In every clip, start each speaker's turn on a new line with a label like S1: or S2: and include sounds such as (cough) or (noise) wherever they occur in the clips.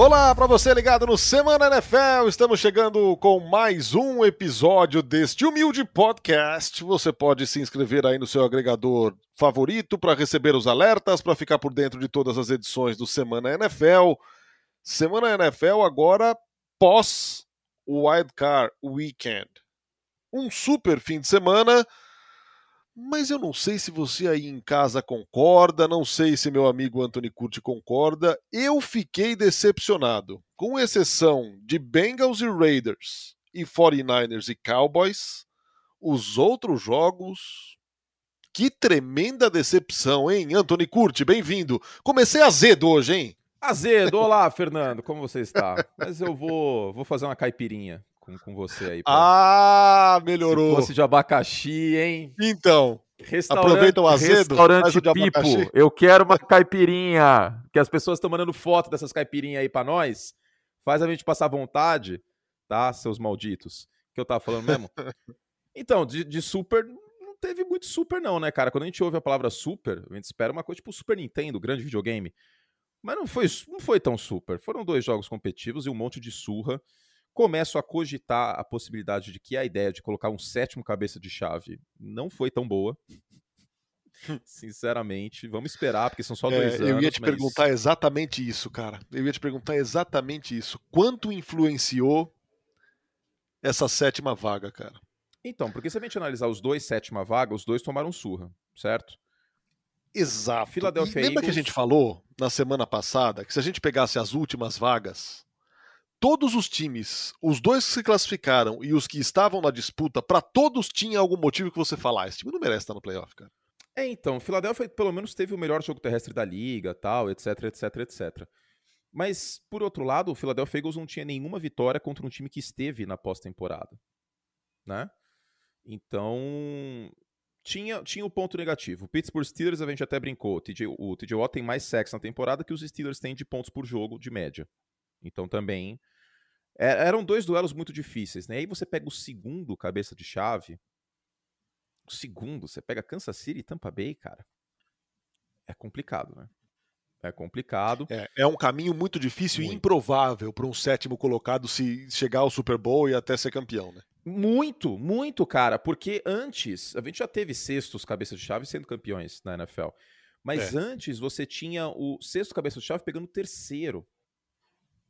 S1: Olá para você ligado no Semana NFL. Estamos chegando com mais um episódio deste humilde podcast. Você pode se inscrever aí no seu agregador favorito para receber os alertas, para ficar por dentro de todas as edições do Semana NFL. Semana NFL agora pós Wildcard Weekend. Um super fim de semana mas eu não sei se você aí em casa concorda, não sei se meu amigo Anthony Curti concorda. Eu fiquei decepcionado. Com exceção de Bengals e Raiders e 49ers e Cowboys, os outros jogos. Que tremenda decepção, hein? Anthony Curti, bem-vindo. Comecei azedo hoje, hein?
S2: Azedo, olá, Fernando, como você está? Mas eu vou, vou fazer uma caipirinha com, com você aí.
S1: Pra... Ah, melhorou.
S2: Se fosse de abacaxi, hein?
S1: Então. Aproveita o azedo.
S2: Restaurante Pipo. Eu quero uma caipirinha. Que as pessoas estão mandando foto dessas caipirinhas aí para nós. Faz a gente passar vontade, tá, seus malditos? Que eu tava falando mesmo. (laughs) então, de, de super não teve muito super não, né, cara? Quando a gente ouve a palavra super, a gente espera uma coisa tipo Super Nintendo, grande videogame. Mas não foi, não foi tão super. Foram dois jogos competitivos e um monte de surra começo a cogitar a possibilidade de que a ideia de colocar um sétimo cabeça de chave não foi tão boa. (laughs) Sinceramente, vamos esperar, porque são só dois é, anos.
S1: Eu ia te
S2: mas...
S1: perguntar exatamente isso, cara. Eu ia te perguntar exatamente isso. Quanto influenciou essa sétima vaga, cara?
S2: Então, porque se a gente analisar os dois sétima vaga, os dois tomaram surra, certo?
S1: Exato. Philadelphia lembra Eagles... que a gente falou na semana passada que se a gente pegasse as últimas vagas, todos os times, os dois que se classificaram e os que estavam na disputa, para todos tinha algum motivo que você falar, esse time não merece estar no playoff, cara.
S2: É, então, o Philadelphia pelo menos teve o melhor jogo terrestre da liga, tal, etc, etc, etc. Mas, por outro lado, o Philadelphia Eagles não tinha nenhuma vitória contra um time que esteve na pós-temporada, né? Então, tinha, tinha o um ponto negativo. O Pittsburgh Steelers, a gente até brincou, o TJ, o TJ Watt tem mais sexo na temporada que os Steelers têm de pontos por jogo, de média. Então também é, eram dois duelos muito difíceis, né? Aí você pega o segundo cabeça de chave, o segundo, você pega Kansas City e Tampa Bay, cara. É complicado, né? É complicado.
S1: É, é um caminho muito difícil muito. e improvável para um sétimo colocado se chegar ao Super Bowl e até ser campeão, né?
S2: Muito, muito, cara. Porque antes, a gente já teve sextos cabeças de chave sendo campeões na NFL. Mas é. antes você tinha o sexto cabeça de chave pegando o terceiro.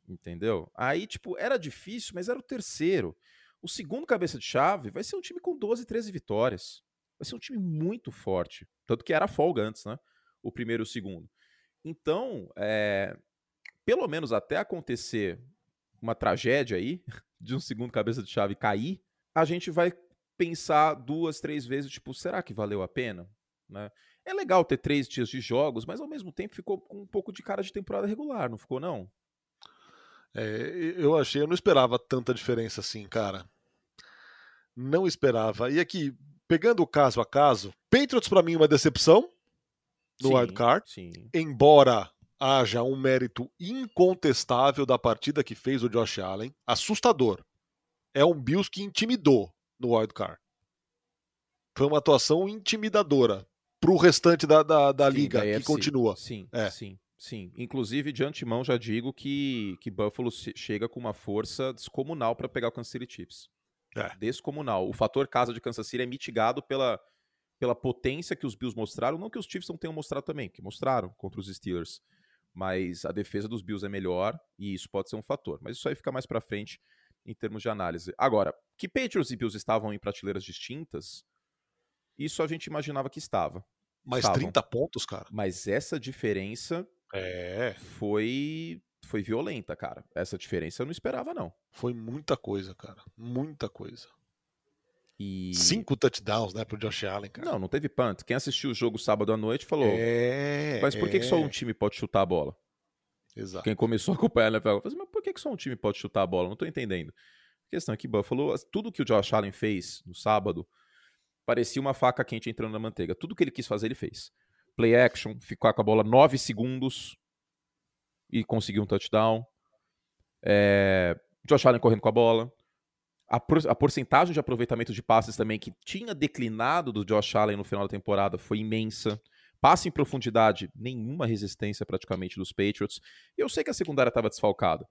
S2: Entendeu? Aí, tipo, era difícil, mas era o terceiro. O segundo cabeça de chave vai ser um time com 12, 13 vitórias. Vai ser um time muito forte. Tanto que era folga antes, né? O primeiro e o segundo. Então, é, pelo menos até acontecer uma tragédia aí, (laughs) de um segundo cabeça de chave cair, a gente vai pensar duas, três vezes, tipo, será que valeu a pena? Né? É legal ter três dias de jogos, mas ao mesmo tempo ficou com um pouco de cara de temporada regular, não ficou não?
S1: É, eu achei, eu não esperava tanta diferença assim, cara. Não esperava. E aqui, pegando o caso a caso, Patriots para mim uma decepção no wild card, embora haja um mérito incontestável da partida que fez o Josh Allen, assustador. É um Bills que intimidou no wild card. Foi uma atuação intimidadora para o restante da, da, da sim, liga da que continua.
S2: Sim, é. sim. Sim, inclusive de antemão já digo que, que Buffalo chega com uma força descomunal para pegar o Kansas City Chiefs. É. Descomunal. O fator casa de Kansas City é mitigado pela, pela potência que os Bills mostraram, não que os Chiefs não tenham mostrado também, que mostraram contra os Steelers. Mas a defesa dos Bills é melhor e isso pode ser um fator. Mas isso aí fica mais para frente em termos de análise. Agora, que Patriots e Bills estavam em prateleiras distintas, isso a gente imaginava que estava.
S1: Mais estavam. 30 pontos, cara.
S2: Mas essa diferença
S1: é.
S2: Foi foi violenta, cara. Essa diferença eu não esperava, não.
S1: Foi muita coisa, cara. Muita coisa.
S2: E...
S1: Cinco touchdowns, né, pro Josh Allen, cara.
S2: Não, não teve punt. Quem assistiu o jogo sábado à noite falou. É, mas por que, é... que só um é. time pode chutar a bola?
S1: Exato.
S2: Quem começou a acompanhar a falou, assim, mas por que, que só um time pode chutar a bola? Não tô entendendo. A questão é que Buffalo, tudo que o Josh Allen fez no sábado, parecia uma faca quente entrando na manteiga. Tudo que ele quis fazer, ele fez play action, ficar com a bola 9 segundos e conseguir um touchdown. É, Josh Allen correndo com a bola. A, por, a, porcentagem de aproveitamento de passes também que tinha declinado do Josh Allen no final da temporada foi imensa. Passa em profundidade, nenhuma resistência praticamente dos Patriots. Eu sei que a secundária estava desfalcada.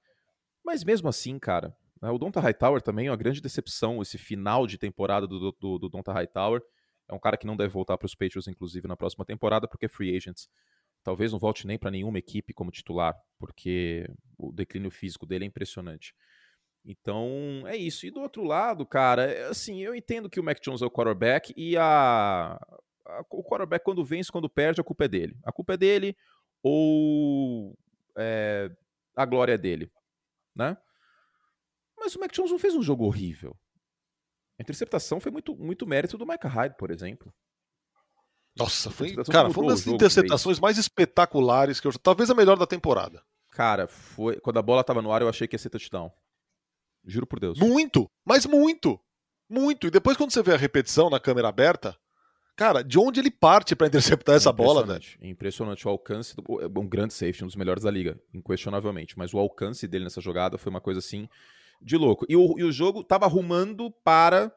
S2: Mas mesmo assim, cara, né, o Donta Hightower também é uma grande decepção, esse final de temporada do, do, do Donta Hightower. É um cara que não deve voltar para os Patriots, inclusive, na próxima temporada, porque free agents. Talvez não volte nem para nenhuma equipe como titular, porque o declínio físico dele é impressionante. Então, é isso. E do outro lado, cara, é assim, eu entendo que o Mac Jones é o quarterback e a, a, o quarterback, quando vence, quando perde, a culpa é dele. A culpa é dele ou é, a glória é dele, né? Mas o Mac Jones não fez um jogo horrível. A interceptação foi muito, muito mérito do Micah Hyde, por exemplo.
S1: Nossa, foi, cara, foi uma das interceptações mais espetaculares que eu talvez a melhor da temporada.
S2: Cara, foi quando a bola tava no ar eu achei que ia ser touchdown. Juro por Deus.
S1: Muito, mas muito. Muito. E depois quando você vê a repetição na câmera aberta, cara, de onde ele parte para interceptar essa bola,
S2: velho? Impressionante o alcance, do, um grande safety, um dos melhores da liga, inquestionavelmente, mas o alcance dele nessa jogada foi uma coisa assim de louco. E o, e o jogo tava arrumando para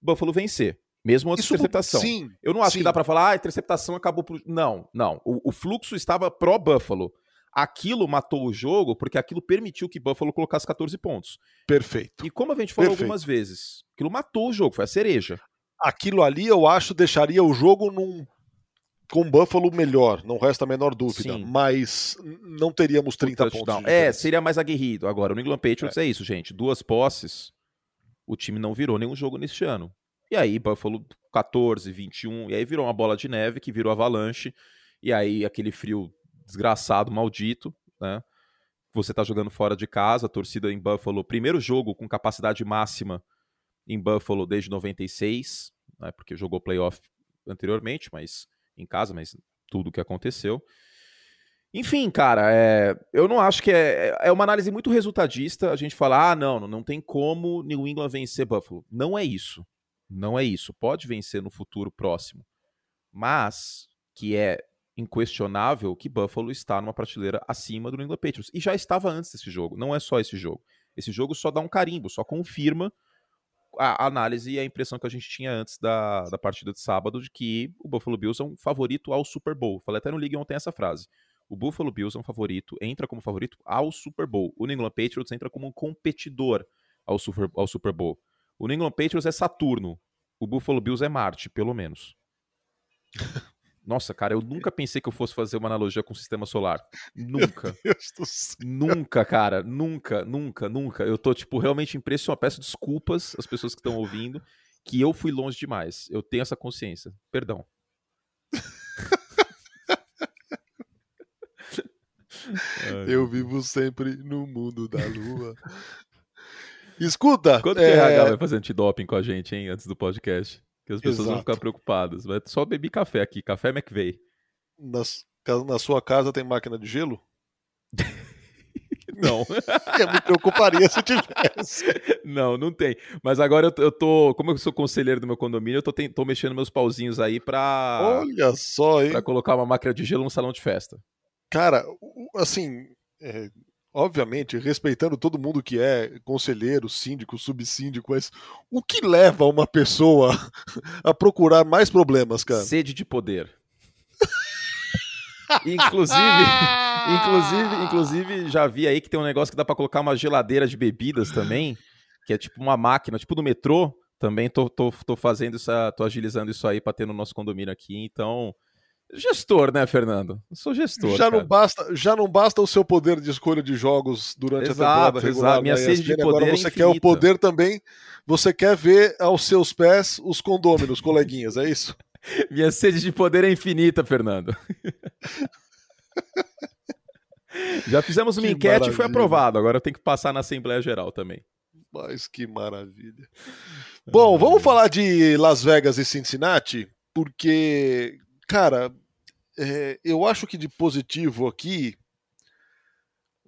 S2: Buffalo vencer. Mesmo antes Isso, interceptação. Sim, Eu não acho sim. que dá para falar, ah, a interceptação acabou pro... Não, não. O, o fluxo estava pró-Buffalo. Aquilo matou o jogo porque aquilo permitiu que Buffalo colocasse 14 pontos.
S1: Perfeito.
S2: E como a gente falou Perfeito. algumas vezes, aquilo matou o jogo, foi a cereja.
S1: Aquilo ali eu acho deixaria o jogo num com Buffalo melhor, não resta a menor dúvida. Sim. Mas não teríamos 30 pontos.
S2: É, seria mais aguerrido. Agora, o New England Patriots é. é isso, gente. Duas posses, o time não virou nenhum jogo neste ano. E aí, Buffalo 14, 21, e aí virou uma bola de neve que virou avalanche, e aí aquele frio desgraçado, maldito, né? Você tá jogando fora de casa, a torcida em Buffalo, primeiro jogo com capacidade máxima em Buffalo desde 96, né? Porque jogou playoff anteriormente, mas em casa, mas tudo que aconteceu. Enfim, cara, é, eu não acho que é, é uma análise muito resultadista a gente falar, ah, não, não tem como New England vencer Buffalo. Não é isso. Não é isso. Pode vencer no futuro próximo. Mas que é inquestionável que Buffalo está numa prateleira acima do New England Patriots. E já estava antes desse jogo. Não é só esse jogo. Esse jogo só dá um carimbo, só confirma a análise e a impressão que a gente tinha antes da, da partida de sábado de que o Buffalo Bills é um favorito ao Super Bowl. Falei até no League ontem essa frase. O Buffalo Bills é um favorito, entra como favorito ao Super Bowl. O New England Patriots entra como um competidor ao Super, ao Super Bowl. O New England Patriots é Saturno. O Buffalo Bills é Marte, pelo menos. (laughs) Nossa, cara, eu nunca pensei que eu fosse fazer uma analogia com o sistema solar. (laughs) Nunca. Nunca, cara. Nunca, nunca, nunca. Eu tô, tipo, realmente impressionado. Peço desculpas às pessoas que estão ouvindo, que eu fui longe demais. Eu tenho essa consciência. Perdão.
S1: eu vivo sempre no mundo da lua. Escuta.
S2: Quando é... o RH vai fazer antidoping com a gente, hein, antes do podcast? Que as pessoas Exato. vão ficar preocupadas. Vai só beber café aqui, café McVeigh.
S1: Na sua casa tem máquina de gelo? (laughs)
S2: Não. (laughs)
S1: eu me preocuparia se tivesse.
S2: Não, não tem. Mas agora eu, eu tô. Como eu sou conselheiro do meu condomínio, eu tô, tem, tô mexendo meus pauzinhos aí pra.
S1: Olha só, hein?
S2: Pra colocar uma máquina de gelo no salão de festa.
S1: Cara, assim. É, obviamente, respeitando todo mundo que é conselheiro, síndico, subsíndico, mas o que leva uma pessoa (laughs) a procurar mais problemas, cara?
S2: Sede de poder. (laughs) inclusive, (laughs) inclusive, inclusive, já vi aí que tem um negócio que dá para colocar uma geladeira de bebidas também, que é tipo uma máquina, tipo do metrô. Também tô, tô, tô fazendo isso, tô agilizando isso aí para ter no nosso condomínio aqui, então Gestor, né, Fernando? Eu sou gestor.
S1: Já não, basta, já não basta o seu poder de escolha de jogos durante exato, a temporada regular. Exato.
S2: Minha sede de poder
S1: Agora você é quer o poder também. Você quer ver aos seus pés os condôminos, coleguinhas, é isso? (laughs)
S2: Minha sede de poder é infinita, Fernando. (laughs) já fizemos uma que enquete maravilha. e foi aprovado. Agora eu tenho que passar na Assembleia Geral também.
S1: Mas que maravilha. Bom, vamos falar de Las Vegas e Cincinnati, porque Cara, é, eu acho que de positivo aqui,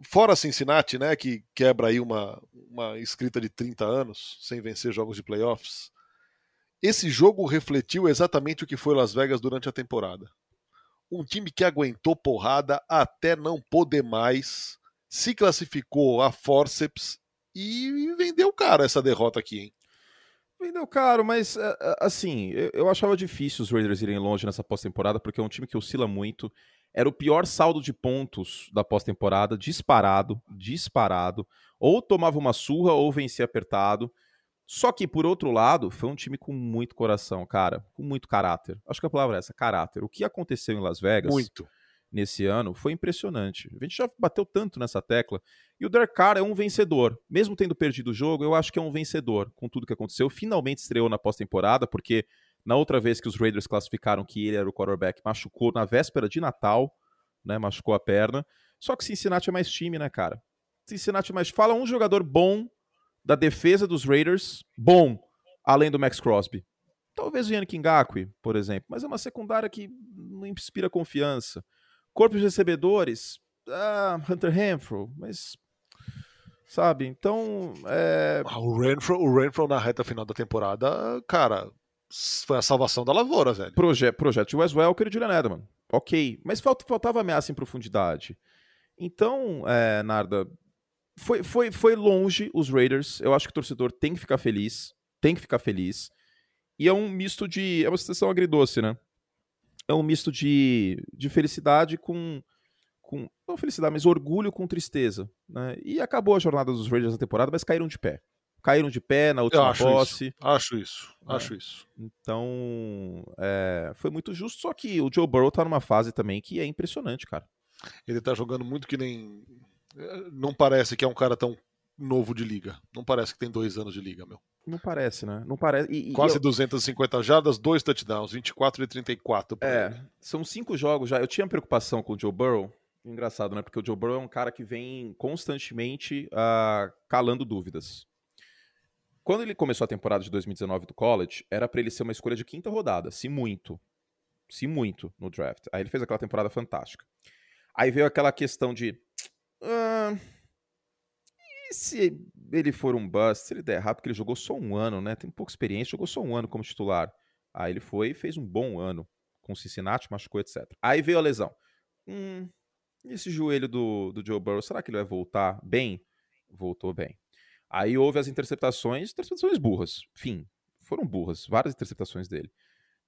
S1: fora Cincinnati, né, que quebra aí uma, uma escrita de 30 anos sem vencer jogos de playoffs, esse jogo refletiu exatamente o que foi Las Vegas durante a temporada. Um time que aguentou porrada até não poder mais, se classificou a forceps e vendeu cara essa derrota aqui, hein?
S2: Vendeu caro, mas assim, eu achava difícil os Raiders irem longe nessa pós-temporada, porque é um time que oscila muito. Era o pior saldo de pontos da pós-temporada, disparado, disparado. Ou tomava uma surra ou vencia apertado. Só que, por outro lado, foi um time com muito coração, cara, com muito caráter. Acho que a palavra é essa, caráter. O que aconteceu em Las Vegas
S1: muito.
S2: Nesse ano foi impressionante. A gente já bateu tanto nessa tecla. E o Derek Carr é um vencedor. Mesmo tendo perdido o jogo, eu acho que é um vencedor com tudo que aconteceu. Finalmente estreou na pós-temporada, porque na outra vez que os Raiders classificaram que ele era o quarterback, machucou na véspera de Natal, né? Machucou a perna. Só que Cincinnati é mais time, né, cara? Cincinnati é mais. Fala um jogador bom da defesa dos Raiders, bom, além do Max Crosby. Talvez o Yannick Ngakwe, por exemplo, mas é uma secundária que não inspira confiança. Corpo de recebedores, ah, Hunter Renfro, mas sabe? Então, é...
S1: Ah, o Renfro, o Renfro na reta final da temporada, cara, foi a salvação da lavoura, velho.
S2: Proje projeto de Wes Welker e Julian Edelman. Ok, mas faltava ameaça em profundidade. Então, é, Narda, foi, foi, foi longe os Raiders. Eu acho que o torcedor tem que ficar feliz. Tem que ficar feliz. E é um misto de. É uma situação agridoce, né? É um misto de, de felicidade com, com. Não felicidade, mas orgulho com tristeza. Né? E acabou a jornada dos Raiders na temporada, mas caíram de pé caíram de pé na última
S1: acho
S2: posse.
S1: Isso, acho isso, é. acho isso.
S2: Então, é, foi muito justo, só que o Joe Burrow tá numa fase também que é impressionante, cara.
S1: Ele tá jogando muito que nem. Não parece que é um cara tão novo de liga. Não parece que tem dois anos de liga, meu.
S2: Não parece, né? Não parece. E,
S1: Quase
S2: e eu...
S1: 250 jardas, dois touchdowns, 24 e 34.
S2: É, ele. são cinco jogos já. Eu tinha preocupação com o Joe Burrow. Engraçado, né? Porque o Joe Burrow é um cara que vem constantemente uh, calando dúvidas. Quando ele começou a temporada de 2019 do college, era para ele ser uma escolha de quinta rodada, se muito. Se muito no draft. Aí ele fez aquela temporada fantástica. Aí veio aquela questão de. Ah, e se ele for um bust, se ele der errado, porque ele jogou só um ano, né? Tem pouca experiência, jogou só um ano como titular. Aí ele foi e fez um bom ano com Cincinnati, machucou, etc. Aí veio a lesão. Hum, esse joelho do, do Joe Burrow, será que ele vai voltar bem? Voltou bem. Aí houve as interceptações, interceptações burras. Fim, foram burras, várias interceptações dele.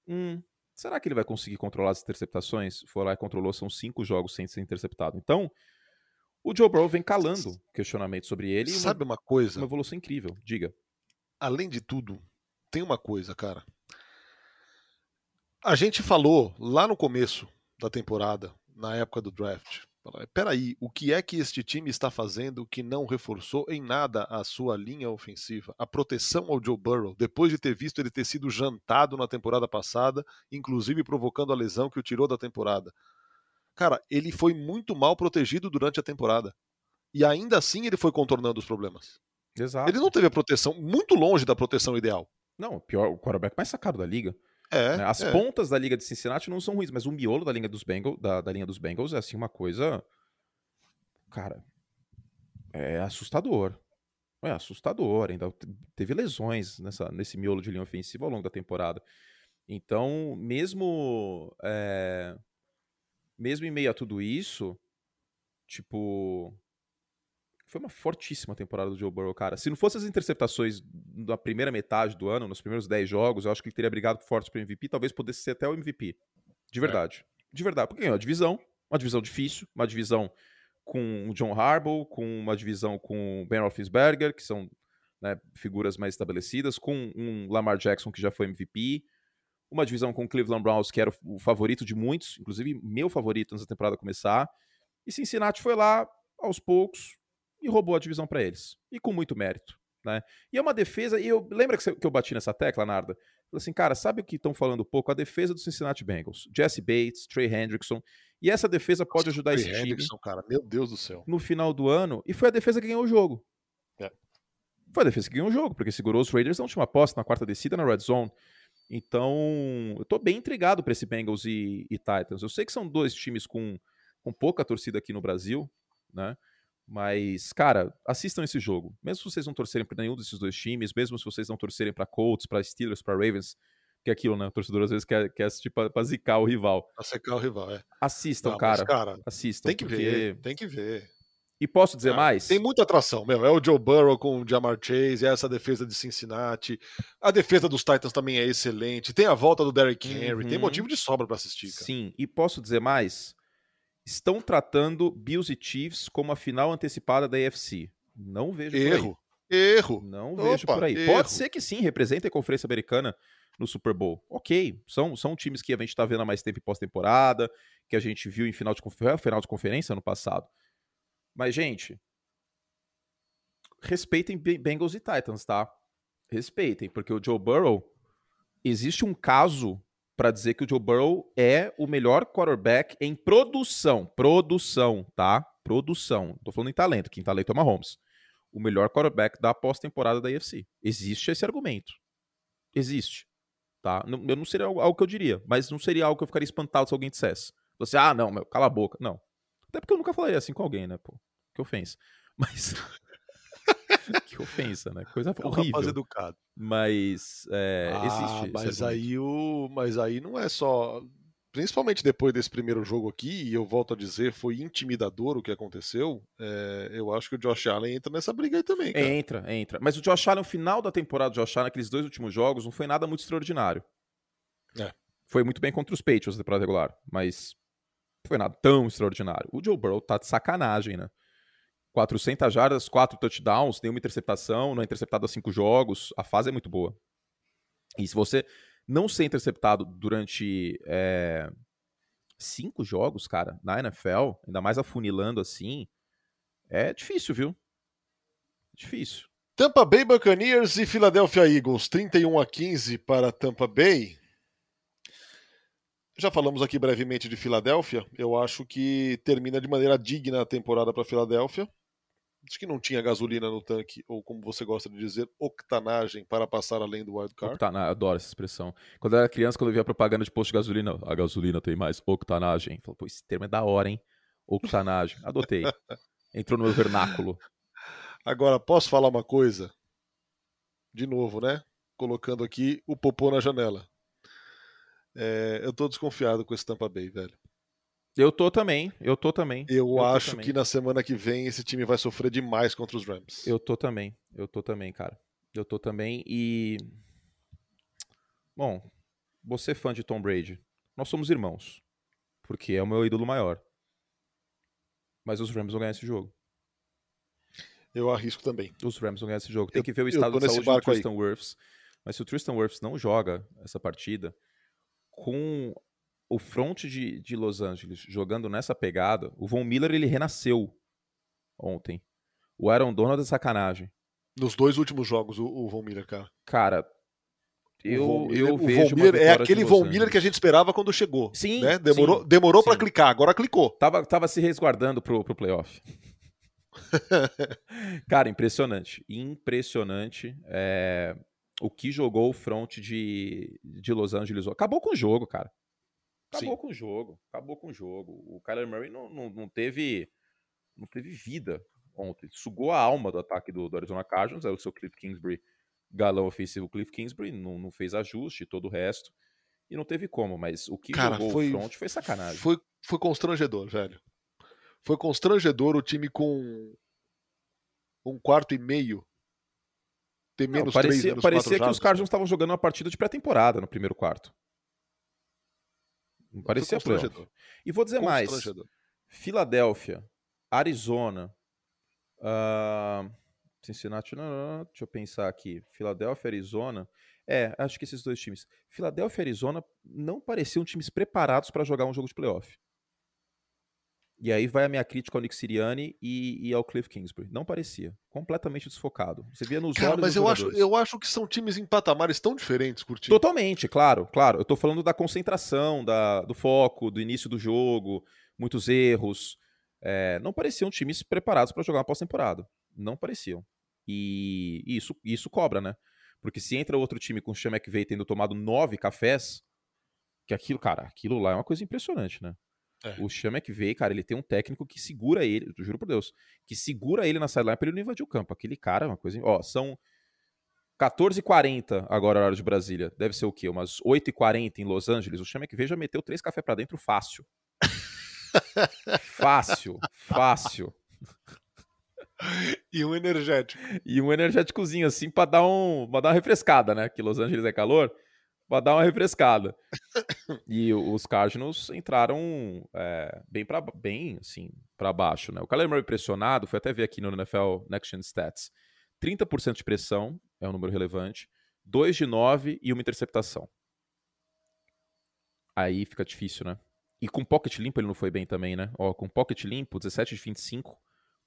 S2: Hum, será que ele vai conseguir controlar as interceptações? Foi lá e controlou, são cinco jogos sem ser interceptado. Então, o Joe Burrow vem calando questionamentos sobre ele.
S1: Sabe uma, uma coisa?
S2: Uma evolução incrível, diga.
S1: Além de tudo, tem uma coisa, cara. A gente falou lá no começo da temporada, na época do draft, Peraí, o que é que este time está fazendo que não reforçou em nada a sua linha ofensiva? A proteção ao Joe Burrow, depois de ter visto ele ter sido jantado na temporada passada, inclusive provocando a lesão que o tirou da temporada. Cara, ele foi muito mal protegido durante a temporada. E ainda assim ele foi contornando os problemas.
S2: Exato.
S1: Ele não teve a proteção, muito longe da proteção ideal.
S2: Não, pior, o quarterback mais sacado da liga.
S1: É,
S2: né? As
S1: é.
S2: pontas da liga de Cincinnati não são ruins, mas o miolo da linha dos Bengals, da, da linha dos Bengals é assim uma coisa, cara, é assustador. É assustador, ainda teve lesões nessa, nesse miolo de linha ofensiva ao longo da temporada. Então, mesmo é, mesmo em meio a tudo isso, tipo, foi uma fortíssima temporada do Joe Burrow, cara. Se não fosse as interceptações da primeira metade do ano, nos primeiros 10 jogos, eu acho que ele teria brigado forte para MVP, talvez pudesse ser até o MVP. De é. verdade. É. De verdade. Porque ganhou a divisão, uma divisão difícil, uma divisão com o John Harbaugh, com uma divisão com o Ben Roethlisberger, que são né, figuras mais estabelecidas, com um Lamar Jackson que já foi MVP, uma divisão com o Cleveland Browns, que era o favorito de muitos, inclusive meu favorito antes da temporada começar, e Cincinnati foi lá aos poucos, e roubou a divisão para eles. E com muito mérito. Né? E é uma defesa, e eu lembra que, que eu bati nessa tecla, Narda? Falei assim, cara, sabe o que estão falando pouco? A defesa do Cincinnati Bengals. Jesse Bates, Trey Hendrickson. E essa defesa pode ajudar Trey esse
S1: Hendrickson, time. cara, meu Deus do céu.
S2: No final do ano. E foi a defesa que ganhou o jogo.
S1: É.
S2: Foi a defesa que ganhou o jogo, porque segurou os Raiders na última posse, na quarta descida na Red Zone. Então, eu tô bem intrigado para esse Bengals e, e, Titans. Eu sei que são dois times com, com pouca torcida aqui no Brasil, né? Mas, cara, assistam esse jogo. Mesmo se vocês não torcerem para nenhum desses dois times, mesmo se vocês não torcerem para Colts, para Steelers, para Ravens, que é aquilo, né? O torcedor às vezes quer, quer assistir pra, pra zicar o rival.
S1: Pra secar o rival, é.
S2: Assistam, não, cara. cara. Assistam.
S1: Tem que
S2: porque...
S1: ver, tem que ver.
S2: E posso dizer
S1: é,
S2: mais?
S1: Tem muita atração, meu. É o Joe Burrow com o Jamar Chase, é essa defesa de Cincinnati. A defesa dos Titans também é excelente. Tem a volta do Derrick Henry. Uhum. Tem motivo de sobra para assistir. Cara.
S2: Sim, e posso dizer mais? Estão tratando Bills e Chiefs como a final antecipada da AFC. Não vejo
S1: Erro. Erro.
S2: Não Opa, vejo por aí. Erro. Pode ser que sim, represente a Conferência Americana no Super Bowl. Ok, são, são times que a gente está vendo há mais tempo em pós-temporada, que a gente viu em final de, final de conferência ano passado. Mas, gente, respeitem Bengals e Titans, tá? Respeitem, porque o Joe Burrow, existe um caso para dizer que o Joe Burrow é o melhor quarterback em produção. Produção, tá? Produção. Tô falando em talento, quem talento é o Mahomes. O melhor quarterback da pós-temporada da UFC. Existe esse argumento. Existe. Tá? Não, eu não seria algo que eu diria, mas não seria algo que eu ficaria espantado se alguém dissesse. Você, ah, não, meu, cala a boca. Não. Até porque eu nunca falei assim com alguém, né, pô? Que ofensa. (laughs) Mas. (laughs) que ofensa, né? Coisa é um horrível. Rapaz
S1: educado.
S2: Mas é, ah,
S1: existe. Mas aí o, mas aí não é só, principalmente depois desse primeiro jogo aqui, e eu volto a dizer, foi intimidador o que aconteceu. É, eu acho que o Josh Allen entra nessa briga aí também. Cara.
S2: Entra, entra. Mas o Josh Allen, no final da temporada do Josh Allen, aqueles dois últimos jogos, não foi nada muito extraordinário.
S1: É.
S2: Foi muito bem contra os Patriots na temporada regular, mas foi nada tão extraordinário. O Joe Burrow tá de sacanagem, né? 400 jardas, 4 touchdowns, nenhuma interceptação, não é interceptado há 5 jogos. A fase é muito boa. E se você não ser interceptado durante é, cinco jogos, cara, na NFL, ainda mais afunilando assim, é difícil, viu? Difícil.
S1: Tampa Bay Buccaneers e Philadelphia Eagles, 31 a 15 para Tampa Bay. Já falamos aqui brevemente de Filadélfia. Eu acho que termina de maneira digna a temporada para Filadélfia. Acho que não tinha gasolina no tanque, ou como você gosta de dizer, octanagem para passar além do wildcard.
S2: Octanagem, adoro essa expressão. Quando eu era criança, quando eu via propaganda de posto de gasolina, a gasolina tem mais octanagem. Falei, pô, esse termo é da hora, hein? Octanagem. Adotei. Entrou no meu vernáculo.
S1: Agora, posso falar uma coisa? De novo, né? Colocando aqui o popô na janela. É, eu tô desconfiado com esse Tampa Bay, velho.
S2: Eu tô também, eu tô também.
S1: Eu,
S2: eu
S1: acho também. que na semana que vem esse time vai sofrer demais contra os Rams.
S2: Eu tô também, eu tô também, cara. Eu tô também e. Bom, você fã de Tom Brady. Nós somos irmãos. Porque é o meu ídolo maior. Mas os Rams vão ganhar esse jogo.
S1: Eu arrisco também.
S2: Os Rams vão ganhar esse jogo. Tem eu, que ver o estado de saúde do Tristan Wirfs. Mas se o Tristan Wirfs não joga essa partida, com o front de, de Los Angeles jogando nessa pegada, o Von Miller ele renasceu ontem. O Aaron Donald é sacanagem.
S1: Nos dois últimos jogos, o, o Von Miller, cara.
S2: Cara, eu, eu vejo.
S1: Miller é aquele Von Miller que a gente esperava quando chegou.
S2: Sim.
S1: Né? Demorou, sim, demorou para clicar, agora clicou.
S2: Tava, tava se resguardando pro, pro playoff. (laughs) cara, impressionante. Impressionante. É, o que jogou o front de, de Los Angeles. Acabou com o jogo, cara. Acabou Sim. com o jogo. Acabou com o jogo. O Kyler Murray não, não, não, teve não teve vida ontem. Sugou a alma do ataque do, do Arizona Cardinals. Era o seu Cliff Kingsbury, galão ofensivo Cliff Kingsbury. Não, não fez ajuste, todo o resto. E não teve como. Mas o que Cara, jogou foi, o front foi sacanagem.
S1: Foi, foi constrangedor, velho. Foi constrangedor o time com um quarto e meio ter menos
S2: não, parecia,
S1: três
S2: parecia que os Cardinals estavam jogando uma partida de pré-temporada no primeiro quarto. Parecia playoff. E vou dizer mais. Filadélfia, Arizona, uh, Cincinnati, não, não, não, deixa eu pensar aqui. Filadélfia, Arizona. É, acho que esses dois times. Filadélfia e Arizona não pareciam times preparados para jogar um jogo de playoff. E aí vai a minha crítica ao Nick Sirianni e, e, ao Cliff Kingsbury. Não parecia. Completamente desfocado. Você via nos Cara, olhos
S1: mas
S2: eu
S1: acho, eu acho que são times em patamares tão diferentes, Curtinho.
S2: Totalmente, claro, claro. Eu tô falando da concentração, da, do foco, do início do jogo, muitos erros. É, não pareciam times preparados para jogar uma pós-temporada. Não pareciam. E, e isso, isso cobra, né? Porque se entra outro time com o Sean McVay tendo tomado nove cafés, que aquilo, cara, aquilo lá é uma coisa impressionante, né? É. O Sean McVay, cara, ele tem um técnico que segura ele, eu juro por Deus, que segura ele na sideline pra ele não invadir o campo. Aquele cara é uma coisa. Ó, são 14h40 agora, horário de Brasília. Deve ser o quê? Umas 8h40 em Los Angeles. O Sean McVay já meteu três cafés para dentro fácil. fácil, fácil.
S1: E um energético.
S2: E um energéticozinho, assim, pra dar, um, pra dar uma refrescada, né? Que Los Angeles é calor, pra dar uma refrescada. e os Cardinals entraram é, bem, pra, bem, assim, pra baixo, né? O Kyler Murray pressionado, foi até ver aqui no NFL Next Gen Stats. 30% de pressão, é um número relevante. 2 de 9 e uma interceptação. Aí fica difícil, né? E com pocket limpo ele não foi bem também, né? Ó, com pocket limpo, 17 de 25,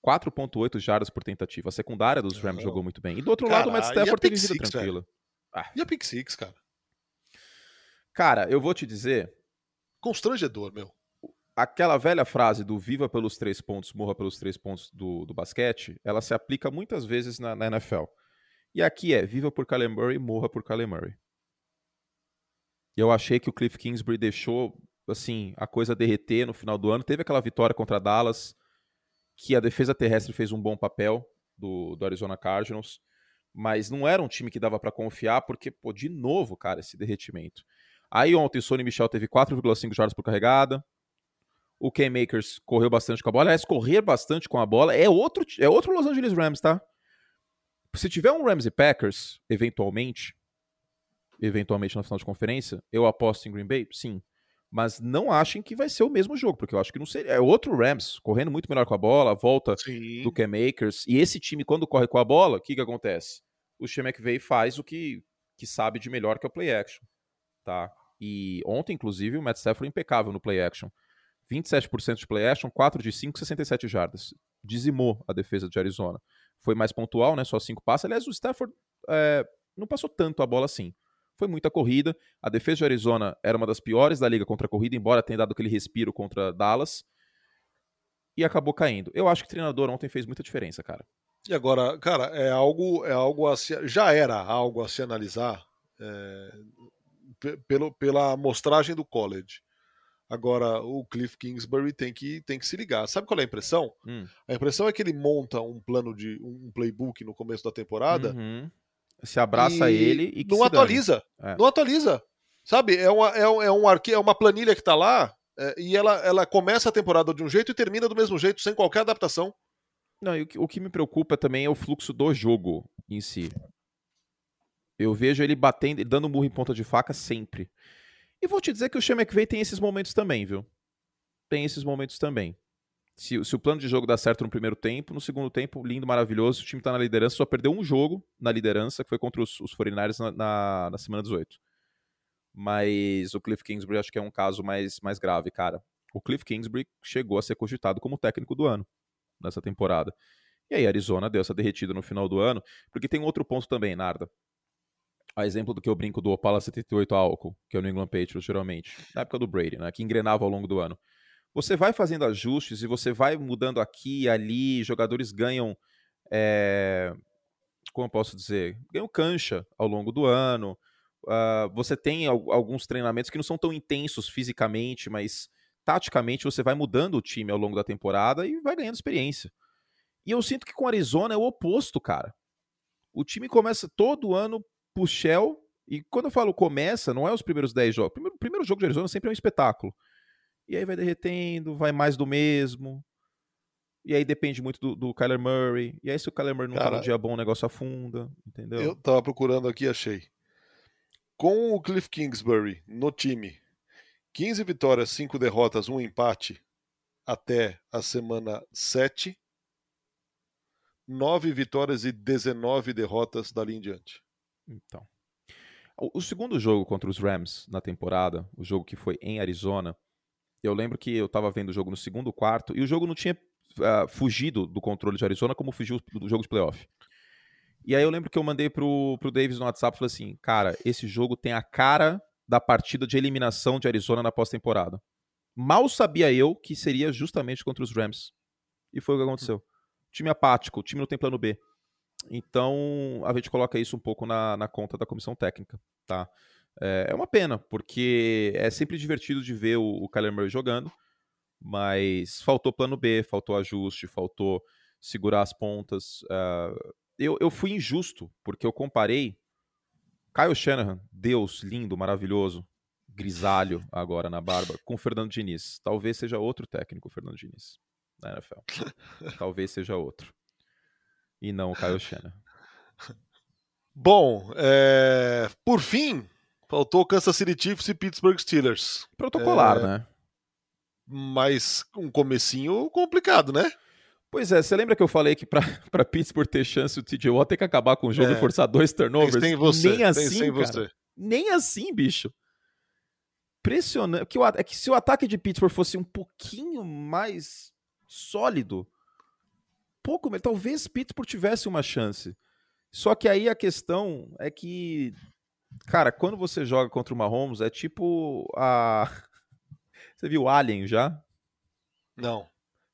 S2: 4.8 jardas por tentativa. A secundária dos Rams oh. jogou muito bem. E do outro cara, lado, o Matt Stafford teve vida tranquila.
S1: Ah. E a pick six, cara?
S2: Cara, eu vou te dizer...
S1: Constrangedor, meu.
S2: Aquela velha frase do viva pelos três pontos, morra pelos três pontos do, do basquete, ela se aplica muitas vezes na, na NFL. E aqui é viva por Kyler Murray, morra por Kyler Murray. Eu achei que o Cliff Kingsbury deixou assim a coisa derreter no final do ano. Teve aquela vitória contra Dallas, que a defesa terrestre fez um bom papel do, do Arizona Cardinals, mas não era um time que dava para confiar, porque, pô, de novo, cara, esse derretimento. Aí ontem o Sonny Michel teve 4,5 jardas por carregada. O Ken Makers correu bastante com a bola. Aliás, correr bastante com a bola é outro, é outro Los Angeles Rams, tá? Se tiver um Rams e Packers, eventualmente, eventualmente na final de conferência, eu aposto em Green Bay? Sim. Mas não achem que vai ser o mesmo jogo, porque eu acho que não seria. É outro Rams, correndo muito melhor com a bola, volta Sim. do Cam Makers. E esse time, quando corre com a bola, o que, que acontece? O Sean McVay faz o que, que sabe de melhor, que é o play action. Tá? E ontem, inclusive, o Matt Stafford impecável no play action. 27% de play action, 4 de 5, 67 jardas. Dizimou a defesa de Arizona foi mais pontual, né? Só cinco passes. Aliás, o Stafford é, não passou tanto a bola assim. Foi muita corrida. A defesa de Arizona era uma das piores da liga contra a corrida, embora tenha dado aquele respiro contra Dallas. E acabou caindo. Eu acho que o treinador ontem fez muita diferença, cara.
S1: E agora, cara, é algo, é algo a se, já era algo a se analisar é, pelo, pela amostragem do college. Agora, o Cliff Kingsbury tem que, tem que se ligar. Sabe qual é a impressão? Hum. A impressão é que ele monta um plano de um playbook no começo da temporada.
S2: Uhum. Se abraça e ele e
S1: não atualiza. É. Não atualiza. Sabe? É uma, é, é, um arqui, é uma planilha que está lá é, e ela, ela começa a temporada de um jeito e termina do mesmo jeito, sem qualquer adaptação.
S2: Não, o que, o que me preocupa também é o fluxo do jogo em si. Eu vejo ele batendo, dando murro em ponta de faca sempre. E vou te dizer que o Sean McVay tem esses momentos também, viu? Tem esses momentos também. Se, se, o plano de jogo dá certo no primeiro tempo, no segundo tempo, lindo, maravilhoso, o time tá na liderança, só perdeu um jogo na liderança, que foi contra os, os 49ers na, na, na, semana 18. Mas o Cliff Kingsbury acho que é um caso mais, mais grave, cara. O Cliff Kingsbury chegou a ser cogitado como técnico do ano nessa temporada. E aí, Arizona deu essa derretida no final do ano, porque tem outro ponto também, Narda a exemplo do que eu brinco do Opala 78 álcool, que é o New England Patriots geralmente, na época do Brady, né, que engrenava ao longo do ano. Você vai fazendo ajustes e você vai mudando aqui ali, jogadores ganham, é, como eu posso dizer, ganham cancha ao longo do ano. Uh, você tem alguns treinamentos que não são tão intensos fisicamente, mas taticamente você vai mudando o time ao longo da temporada e vai ganhando experiência. E eu sinto que com Arizona é o oposto, cara. O time começa todo ano pro Shell. E quando eu falo começa, não é os primeiros 10 jogos. O primeiro, primeiro jogo de Arizona sempre é um espetáculo. E aí vai derretendo, vai mais do mesmo. E aí depende muito do, do Kyler Murray. E aí, se o Kyler Murray não Cara, tá num dia bom, o negócio afunda. Entendeu?
S1: Eu tava procurando aqui achei. Com o Cliff Kingsbury no time, 15 vitórias, 5 derrotas, 1 empate até a semana 7. 9 vitórias e 19 derrotas dali em diante.
S2: Então. O, segundo jogo contra os Rams na temporada, o jogo que foi em Arizona, eu lembro que eu estava vendo o jogo no segundo quarto e o jogo não tinha uh, fugido do controle de Arizona como fugiu do jogo de playoff. E aí eu lembro que eu mandei pro, pro Davis no WhatsApp e falei assim, cara, esse jogo tem a cara da partida de eliminação de Arizona na pós-temporada. Mal sabia eu que seria justamente contra os Rams. E foi o que aconteceu. Time apático, o time não tem plano B. Então, a gente coloca isso um pouco na, na conta da comissão técnica, tá? É, é uma pena, porque é sempre divertido de ver o, o Kyler Murray jogando, mas faltou plano B, faltou ajuste, faltou segurar as pontas. Uh, eu, eu fui injusto, porque eu comparei Kyle Shanahan, Deus, lindo, maravilhoso, grisalho agora na barba, com o Fernando Diniz. Talvez seja outro técnico, o Fernando Diniz, na NFL. (laughs) Talvez seja outro. E não o Kyle Shanahan.
S1: Bom, é... por fim, faltou Kansas City Chiefs e Pittsburgh Steelers.
S2: Protocolar, é... né?
S1: Mas um comecinho complicado, né?
S2: Pois é, você lembra que eu falei que para (laughs) Pittsburgh ter chance o TJ Watt tem que acabar com o jogo é. e forçar dois turnovers?
S1: Tem você,
S2: Nem assim,
S1: tem
S2: cara.
S1: Você.
S2: Nem assim, bicho. Impressionante. Que o, é que se o ataque de Pittsburgh fosse um pouquinho mais sólido, pouco, talvez Pittsburgh tivesse uma chance. Só que aí a questão é que, cara, quando você joga contra o Mahomes, é tipo a. (laughs) Você viu Alien já?
S1: Não.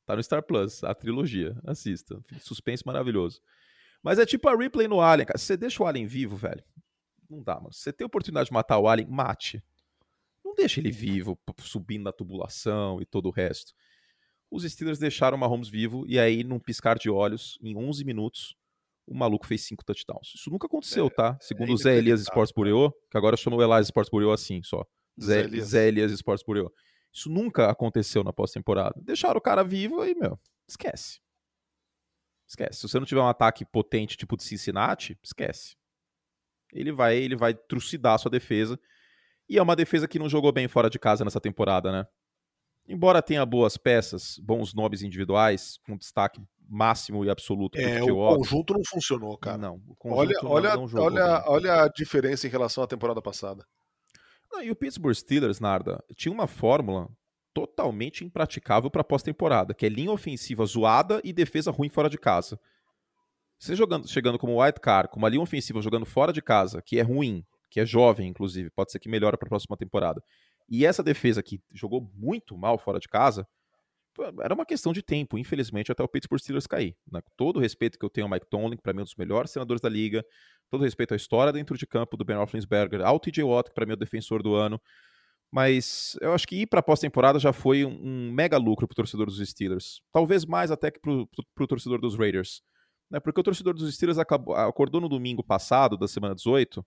S2: Tá no Star Plus, a trilogia. Assista. Suspense maravilhoso. Mas é tipo a replay no Alien, cara. Você deixa o Alien vivo, velho. Não dá, mano. Você tem a oportunidade de matar o Alien, mate. Não deixa ele vivo, subindo na tubulação e todo o resto. Os Steelers deixaram o Mahomes vivo e aí, num piscar de olhos, em 11 minutos, o maluco fez cinco touchdowns. Isso nunca aconteceu, é, tá? Segundo é o Zé Elias Sports Bureau, que agora chama o Elias Sports Bureau assim só. Zé, Zé Elias Sports Bureau. Isso nunca aconteceu na pós-temporada. Deixaram o cara vivo e, meu, esquece. Esquece. Se você não tiver um ataque potente tipo de Cincinnati, esquece. Ele vai, ele vai trucidar a sua defesa. E é uma defesa que não jogou bem fora de casa nessa temporada, né? Embora tenha boas peças, bons nomes individuais, com destaque máximo e absoluto.
S1: É, o conjunto não funcionou, cara.
S2: Não,
S1: olha, olha, não olha, olha a diferença em relação à temporada passada.
S2: Não, e o Pittsburgh Steelers, Narda, tinha uma fórmula totalmente impraticável para pós-temporada, que é linha ofensiva zoada e defesa ruim fora de casa. Você jogando, chegando como white card, com uma linha ofensiva jogando fora de casa, que é ruim, que é jovem, inclusive, pode ser que melhore para a próxima temporada. E essa defesa que jogou muito mal fora de casa, era uma questão de tempo, infelizmente, até o Pittsburgh Steelers cair. Né? todo o respeito que eu tenho ao Mike Tomlin, para mim é um dos melhores senadores da liga, todo o respeito à história dentro de campo do Ben Roethlisberger, ao TJ Watt, que para mim é o defensor do ano, mas eu acho que ir para a pós-temporada já foi um, mega lucro para o torcedor dos Steelers. Talvez mais até que para o torcedor dos Raiders. Né? Porque o torcedor dos Steelers acabou, acordou no domingo passado, da semana 18,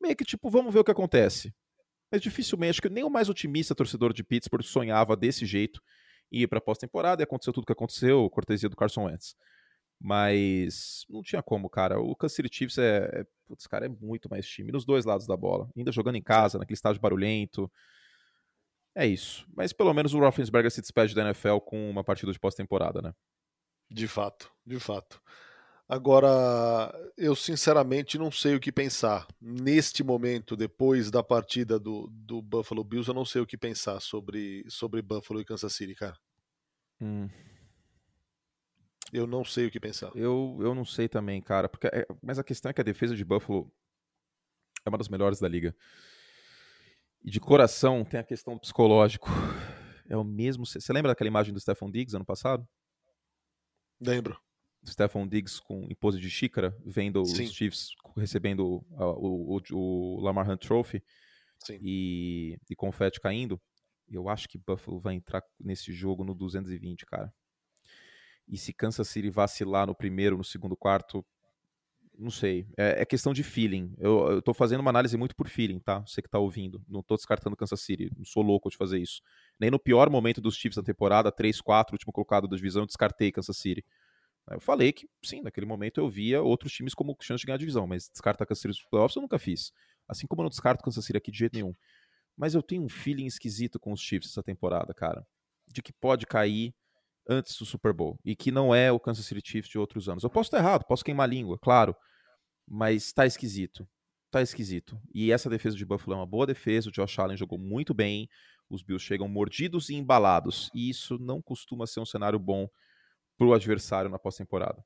S2: meio que tipo, vamos ver o que acontece. Mas dificilmente, acho que nem o mais otimista torcedor de Pittsburgh sonhava desse jeito ir para pós-temporada e aconteceu tudo o que aconteceu, cortesia do Carson Wentz. Mas não tinha como, cara. O Kansas City Chiefs é, é, putz, cara, é muito mais time nos dois lados da bola. Ainda jogando em casa, naquele estádio barulhento. É isso. Mas pelo menos o Roethlisberger se despede da NFL com uma partida de pós-temporada, né?
S1: De fato, de fato. Agora, eu sinceramente não sei o que pensar. Neste momento, depois da partida do, do Buffalo Bills, eu não sei o que pensar sobre, sobre Buffalo e Kansas City, cara.
S2: Hum.
S1: Eu não sei o que pensar.
S2: Eu, eu não sei também, cara. Porque, é, mas a questão é que a defesa de Buffalo é uma das melhores da liga. E de coração tem a questão do psicológico. É o mesmo. Você lembra daquela imagem do Stephon Diggs ano passado?
S1: Lembro.
S2: Stephon Diggs com em pose de xícara, vendo Sim. os Chiefs recebendo o, o, o, Lamar Hunt Trophy e, e confete caindo. Eu acho que Buffalo vai entrar nesse jogo no 220, cara. E se Kansas City vacilar no primeiro, no segundo quarto, não sei. É, é questão de feeling. Eu, eu tô fazendo uma análise muito por feeling, tá? Você que tá ouvindo. Não tô descartando Kansas City. Não sou louco de fazer isso. Nem no pior momento dos Chiefs da temporada, 3-4, último colocado da divisão, descartei Kansas City. Eu falei que, sim, naquele momento eu via outros times como chance de ganhar a divisão, mas descartar Kansas City nos playoffs eu nunca fiz. Assim como eu não descarto Kansas City aqui de jeito nenhum. Mas eu tenho um feeling esquisito com os Chiefs essa temporada, cara. De que pode cair antes do Super Bowl. E que não é o Kansas City Chiefs de outros anos. Eu posso estar errado, posso queimar a língua, claro. Mas tá esquisito. Tá esquisito. E essa defesa de Buffalo é uma boa defesa. O Josh Allen jogou muito bem. Os Bills chegam mordidos e embalados. E isso não costuma ser um cenário bom para o adversário na pós-temporada.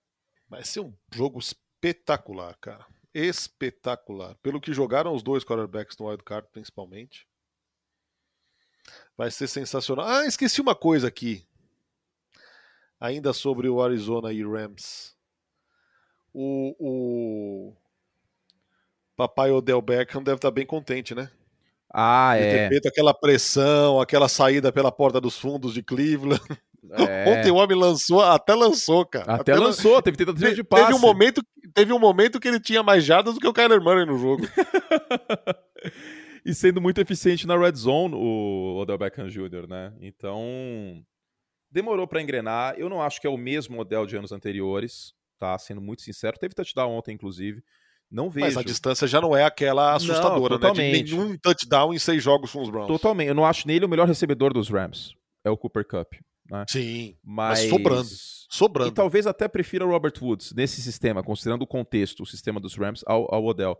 S1: Vai ser um jogo espetacular, cara. Espetacular. Pelo que jogaram os dois quarterbacks no wildcard, principalmente. Vai ser sensacional. Ah, esqueci uma coisa aqui. Ainda sobre o Arizona e Rams. O, o papai Odell Beckham deve estar bem contente, né?
S2: Ah, de é.
S1: ter feito aquela pressão, aquela saída pela porta dos fundos de Cleveland. (laughs) (laughs) É. Ontem o homem lançou, até lançou, cara.
S2: Até, até lançou, teve tentativa de passe.
S1: Teve um, momento, teve um momento que ele tinha mais jadas do que o Kyler Murray no jogo. (laughs)
S2: e sendo muito eficiente na red zone, o Odell Beckham Jr., né? Então, demorou para engrenar. Eu não acho que é o mesmo modelo de anos anteriores. tá? Sendo muito sincero. Teve touchdown ontem, inclusive. Não vejo. Mas
S1: a distância já não é aquela assustadora, não, né? De nenhum touchdown em seis jogos com os Browns.
S2: Totalmente. Eu não acho nele o melhor recebedor dos Rams. É o Cooper Cup. Né?
S1: Sim. Mas... mas sobrando. Sobrando.
S2: E talvez até prefira o Robert Woods nesse sistema, considerando o contexto, o sistema dos Rams, ao, ao Odell.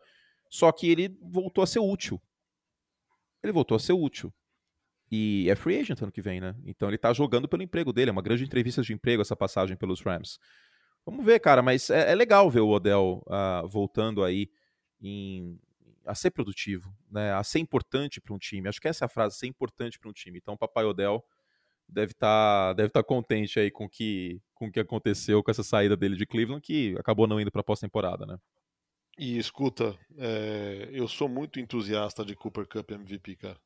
S2: Só que ele voltou a ser útil. Ele voltou a ser útil. E é free agent ano que vem, né? Então ele tá jogando pelo emprego dele. É uma grande entrevista de emprego essa passagem pelos Rams. Vamos ver, cara, mas é, é legal ver o Odell uh, voltando aí em, a ser produtivo, né? A ser importante para um time. Acho que essa é a frase, ser importante para um time. Então, o Papai Odell deve estar tá, deve tá contente aí com que, com o que aconteceu com essa saída dele de Cleveland, que acabou não indo para a pós-temporada, né?
S1: E escuta, é, eu sou muito entusiasta de Cooper Cup MVP, cara.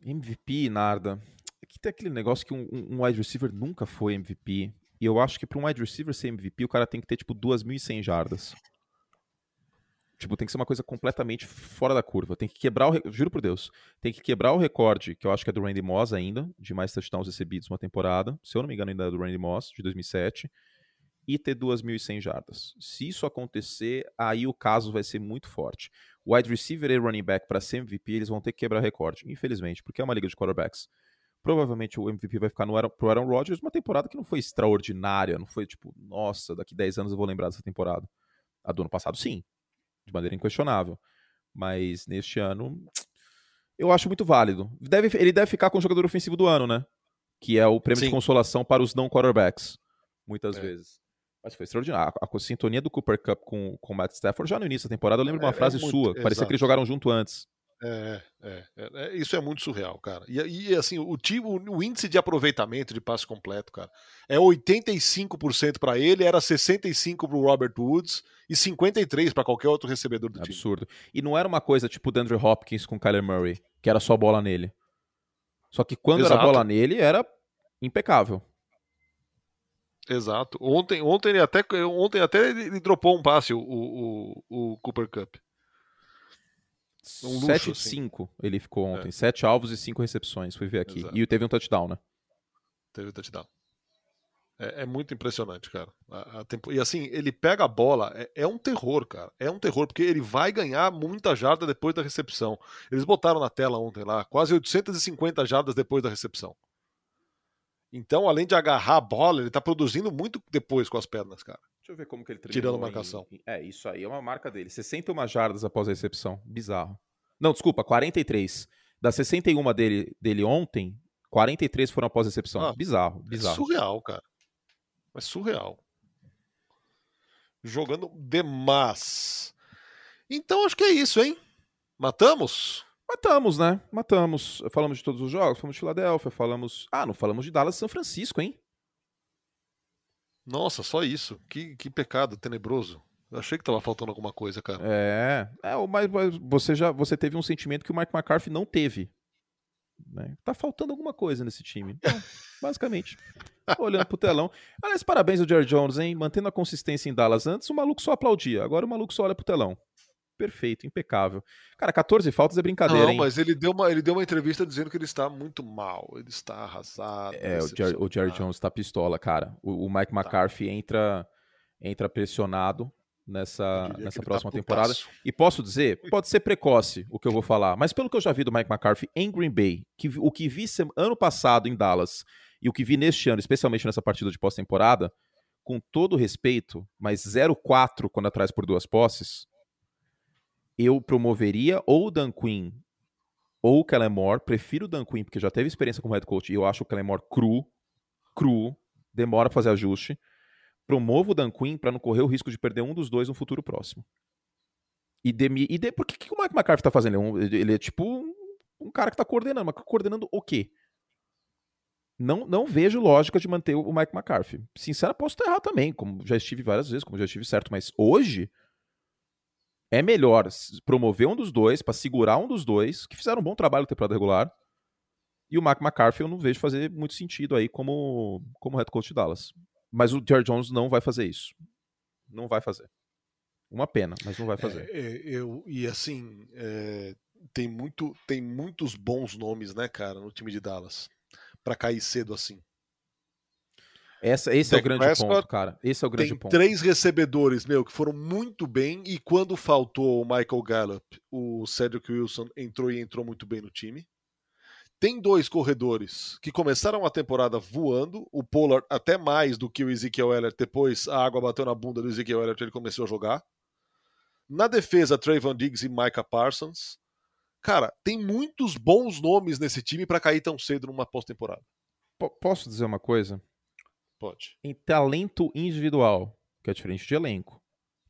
S2: MVP, Narda. Aqui tem aquele negócio que um, um wide receiver nunca foi MVP. E eu acho que para um wide receiver ser MVP, o cara tem que ter tipo 2.100 jardas. Tipo, tem que ser uma coisa completamente fora da curva. Tem que quebrar o. Juro por Deus. Tem que quebrar o recorde, que eu acho que é do Randy Moss ainda, de mais touchdowns recebidos uma temporada. Se eu não me engano, ainda é do Randy Moss, de 2007 e ter 2.100 jardas. Se isso acontecer, aí o caso vai ser muito forte. Wide receiver e running back para ser MVP, eles vão ter que quebrar recorde, infelizmente, porque é uma liga de quarterbacks. Provavelmente o MVP vai ficar no Aaron, pro Aaron Rodgers, uma temporada que não foi extraordinária, não foi tipo, nossa, daqui 10 anos eu vou lembrar dessa temporada. A do ano passado, sim, de maneira inquestionável. Mas neste ano, eu acho muito válido. Deve, ele deve ficar com o jogador ofensivo do ano, né? Que é o prêmio sim. de consolação para os não quarterbacks, muitas é. vezes. Mas foi extraordinário. A, a, sintonia do Cooper Cup com, com o Matt Stafford já no início da temporada, eu lembro de uma é, é frase é muito, sua, exato. parecia que eles jogaram junto antes.
S1: É, é, é, é, isso é muito surreal, cara. E, e assim, o, o, o, índice de aproveitamento de passe completo, cara, é 85% para ele, era 65 para o Robert Woods e 53 para qualquer outro recebedor do
S2: Absurdo. time. Absurdo. E não era uma coisa tipo o Dandre Hopkins com o Kyler Murray, que era só bola nele. Só que quando Exato. era bola nele, era impecável.
S1: Exato. Ontem, ontem ele até, ontem até ele, dropou um passe, o, o, o Cooper Cup.
S2: Um 7 de 5 assim. ele ficou ontem. É. 7 alvos e 5 recepções. Fui ver aqui. Exato. E teve um touchdown, né?
S1: Teve um touchdown. É, é muito impressionante, cara. A, a tempo... E assim, ele pega a bola, é, é, um terror, cara. É um terror, porque ele vai ganhar muita jarda depois da recepção. Eles botaram na tela ontem lá, quase 850 jardas depois da recepção. Então, além de agarrar a bola, ele tá produzindo muito depois com as pernas, cara.
S2: Deixa eu ver como que ele
S1: terminou. Tirando marcação.
S2: Em... É, isso aí é uma marca dele. 61 jardas após a recepção. Bizarro. Não, desculpa, 43. Das 61 dele, dele ontem, 43 foram após a recepção. Ah, bizarro, é bizarro.
S1: É surreal, cara. É surreal. Jogando demais. Então acho que é isso, hein? Matamos?
S2: Matamos, né? Matamos. Falamos de todos os jogos, falamos de Filadélfia, falamos. Ah, não falamos de Dallas e São Francisco, hein?
S1: Nossa, só isso. Que, que pecado tenebroso. Eu achei que tava faltando alguma coisa, cara.
S2: É, é mas, mas você já você teve um sentimento que o Mike McCarthy não teve. Né? Tá faltando alguma coisa nesse time. Então, (laughs) basicamente. Olhando pro telão. Aliás, parabéns ao Jerry Jones, hein? Mantendo a consistência em Dallas antes, o maluco só aplaudia. Agora o maluco só olha pro telão perfeito, impecável. Cara, 14 faltas é brincadeira, Não, hein?
S1: mas ele deu, uma, ele deu uma entrevista dizendo que ele está muito mal, ele está arrasado.
S2: É, o Jerry, o Jerry Jones está pistola, cara. O, o Mike tá. McCarthy entra, entra pressionado nessa, nessa tá próxima tá temporada. E posso dizer, (laughs) pode ser precoce o que eu vou falar, mas pelo que eu já vi do Mike McCarthy em Green Bay, que, o que vi ano passado em Dallas e o que vi neste ano, especialmente nessa partida de pós-temporada, com todo respeito, mas 0-4 quando atrás por duas posses, eu promoveria ou o Dan Quinn ou o Kellen Moore. Prefiro o Dan Quinn, porque já teve experiência como head coach e eu acho o Kellen Moore cru, cru, demora a fazer ajuste. Promovo o Dan Quinn para não correr o risco de perder um dos dois no futuro próximo. E, demi, e de, por que, que o Mike McCarthy tá fazendo? Ele, ele é tipo um, um, cara que tá coordenando, mas coordenando o quê? Não, não vejo lógica de manter o Mike McCarthy. Sincero, posso estar errado também, como já estive várias vezes, como já estive certo, mas hoje é melhor promover um dos dois, para segurar um dos dois, que fizeram um bom trabalho na temporada regular. E o Mark McCarthy eu não vejo fazer muito sentido aí como, como head coach de Dallas. Mas o Jerry Jones não vai fazer isso. Não vai fazer. Uma pena, mas não vai fazer.
S1: É, é eu, e assim, é, tem, muito, tem muitos bons nomes, né, cara, no time de Dallas. para cair cedo assim.
S2: Essa, esse Dak é o grande Prescott ponto, cara. Esse é o grande
S1: tem
S2: ponto.
S1: três recebedores, meu, que foram muito bem. E quando faltou o Michael Gallup, o Cedric Wilson entrou e entrou muito bem no time. Tem dois corredores que começaram a temporada voando, o Pollard até mais do que o Ezekiel Elliott, depois a água bateu na bunda do Ezekiel Elliott ele começou a jogar. Na defesa, Trayvon Diggs e Micah Parsons. Cara, tem muitos bons nomes nesse time para cair tão cedo numa pós-temporada.
S2: Posso dizer uma coisa?
S1: Pode.
S2: Em talento individual, que é diferente de elenco.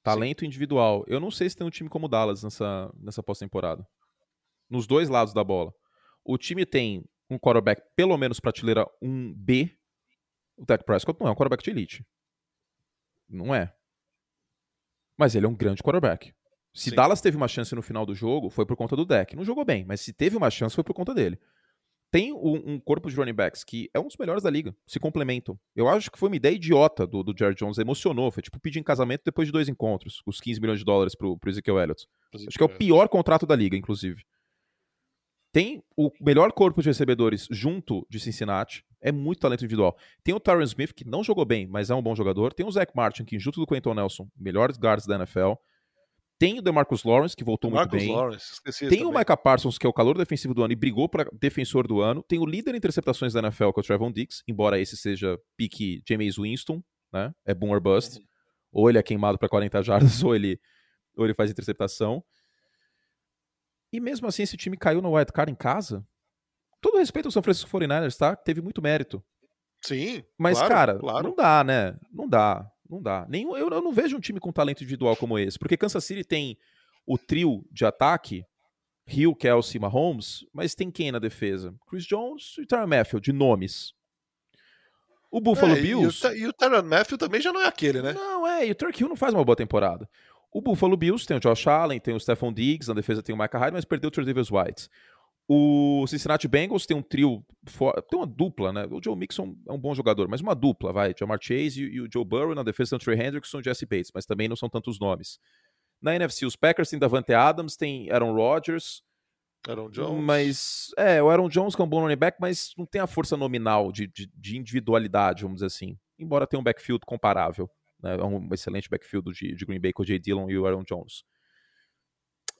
S2: Talento Sim. individual. Eu não sei se tem um time como o Dallas nessa, nessa pós-temporada. Nos dois lados da bola. O time tem um quarterback pelo menos prateleira 1B. O Dak Prescott não é um quarterback de elite. Não é. Mas ele é um grande quarterback. Se Sim. Dallas teve uma chance no final do jogo, foi por conta do deck. Não jogou bem, mas se teve uma chance, foi por conta dele. Tem um, um, corpo de running backs que é um dos melhores da liga, se complementam. Eu acho que foi uma ideia idiota do, do Jared Jones, emocionou. Foi tipo pedir em casamento depois de dois encontros, os 15 milhões de dólares pro, pro Ezekiel Elliott. Ezekiel acho que é o pior contrato da liga, inclusive tem o melhor corpo de recebedores junto de Cincinnati, é muito talento individual. Tem o Tyron Smith, que não jogou bem, mas é um bom jogador. Tem o Zach Martin, que junto do Quentin Nelson, melhores guards da NFL. Tem o DeMarcus Lawrence, que voltou muito bem.
S1: Lawrence,
S2: Tem o Micah Parsons, que é o calor defensivo do ano e brigou para defensor do ano. Tem o líder em interceptações da NFL, que é o Trevon Diggs, embora esse seja pique James Winston, né? É boom or bust. Ou ele é queimado para 40 jardas, (laughs) ou ele, ou ele faz interceptação. E mesmo assim, esse time caiu no wild card em casa. Todo respeito ao São Francisco 49ers, tá? Teve muito mérito.
S1: Sim.
S2: Mas,
S1: claro,
S2: cara,
S1: claro.
S2: não dá, né? Não dá. Não dá. Nem, eu, eu não vejo um time com talento individual como esse. Porque Kansas City tem o trio de ataque, Hill, Kelsey e Mahomes, mas tem quem na defesa? Chris Jones e Tyron Matthew, de nomes. O Buffalo é, Bills.
S1: E o, e o Tyron Matthew também já não é aquele, né?
S2: Não, é. E o Turk Hill não faz uma boa temporada. O Buffalo Bills tem o Josh Allen, tem o Stephon Diggs, na defesa tem o Micah Hyde, mas perdeu o Tredavious White. O Cincinnati Bengals tem um trio, tem uma dupla, né? O Joe Mixon é um bom jogador, mas uma dupla, vai. Jamar Chase e, o Joe Burrow na defesa tem o Trey Hendrickson e o Jesse Bates, mas também não são tantos nomes. Na NFC, os Packers têm Davante Adams, tem Aaron Rodgers.
S1: Aaron Jones.
S2: Mas, é, o Aaron Jones que é um bom running back, mas não tem a força nominal de, de, de individualidade, vamos dizer assim. Embora tenha um backfield comparável. Né? É um excelente backfield de, de Green Bay com o Jay Dillon e o Aaron Jones.